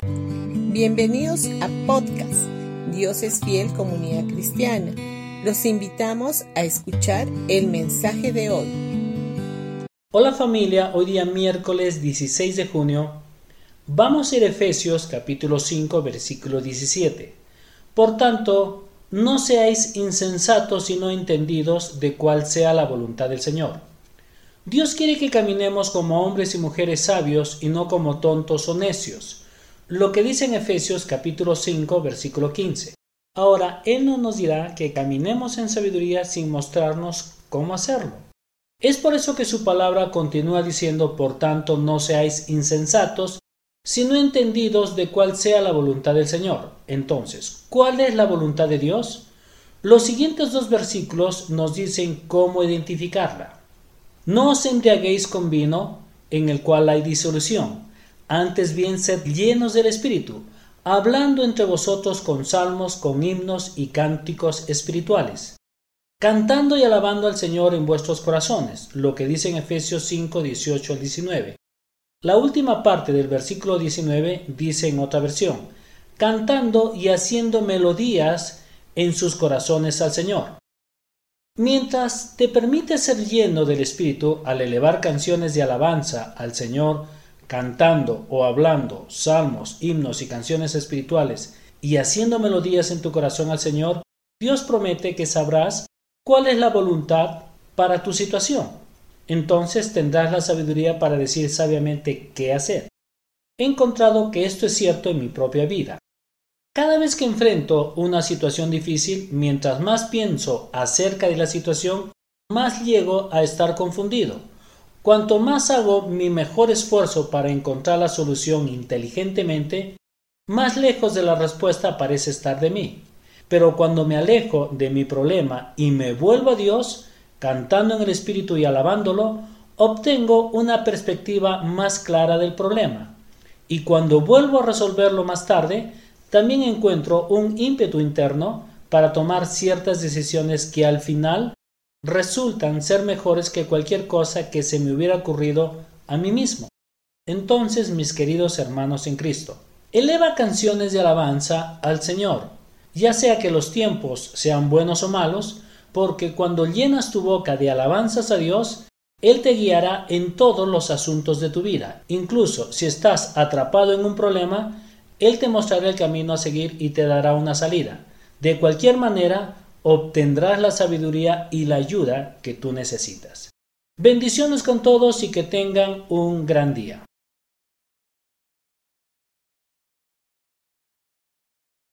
Bienvenidos a podcast Dios es fiel comunidad cristiana. Los invitamos a escuchar el mensaje de hoy. Hola familia, hoy día miércoles 16 de junio vamos a ir a Efesios capítulo 5 versículo 17. Por tanto, no seáis insensatos y no entendidos de cuál sea la voluntad del Señor. Dios quiere que caminemos como hombres y mujeres sabios y no como tontos o necios lo que dice en Efesios capítulo 5 versículo 15. Ahora, Él no nos dirá que caminemos en sabiduría sin mostrarnos cómo hacerlo. Es por eso que su palabra continúa diciendo, por tanto, no seáis insensatos, sino entendidos de cuál sea la voluntad del Señor. Entonces, ¿cuál es la voluntad de Dios? Los siguientes dos versículos nos dicen cómo identificarla. No os embriaguéis con vino, en el cual hay disolución antes bien sed llenos del Espíritu, hablando entre vosotros con salmos, con himnos y cánticos espirituales, cantando y alabando al Señor en vuestros corazones, lo que dice en Efesios 5, 18 al 19. La última parte del versículo 19 dice en otra versión, cantando y haciendo melodías en sus corazones al Señor. Mientras te permite ser lleno del Espíritu al elevar canciones de alabanza al Señor, cantando o hablando salmos, himnos y canciones espirituales y haciendo melodías en tu corazón al Señor, Dios promete que sabrás cuál es la voluntad para tu situación. Entonces tendrás la sabiduría para decir sabiamente qué hacer. He encontrado que esto es cierto en mi propia vida. Cada vez que enfrento una situación difícil, mientras más pienso acerca de la situación, más llego a estar confundido Cuanto más hago mi mejor esfuerzo para encontrar la solución inteligentemente, más lejos de la respuesta parece estar de mí. Pero cuando me alejo de mi problema y me vuelvo a Dios, cantando en el Espíritu y alabándolo, obtengo una perspectiva más clara del problema. Y cuando vuelvo a resolverlo más tarde, también encuentro un ímpetu interno para tomar ciertas decisiones que al final resultan ser mejores que cualquier cosa que se me hubiera ocurrido a mí mismo. Entonces, mis queridos hermanos en Cristo, eleva canciones de alabanza al Señor, ya sea que los tiempos sean buenos o malos, porque cuando llenas tu boca de alabanzas a Dios, Él te guiará en todos los asuntos de tu vida. Incluso si estás atrapado en un problema, Él te mostrará el camino a seguir y te dará una salida. De cualquier manera, obtendrás la sabiduría y la ayuda que tú necesitas. Bendiciones con todos y que tengan un gran día.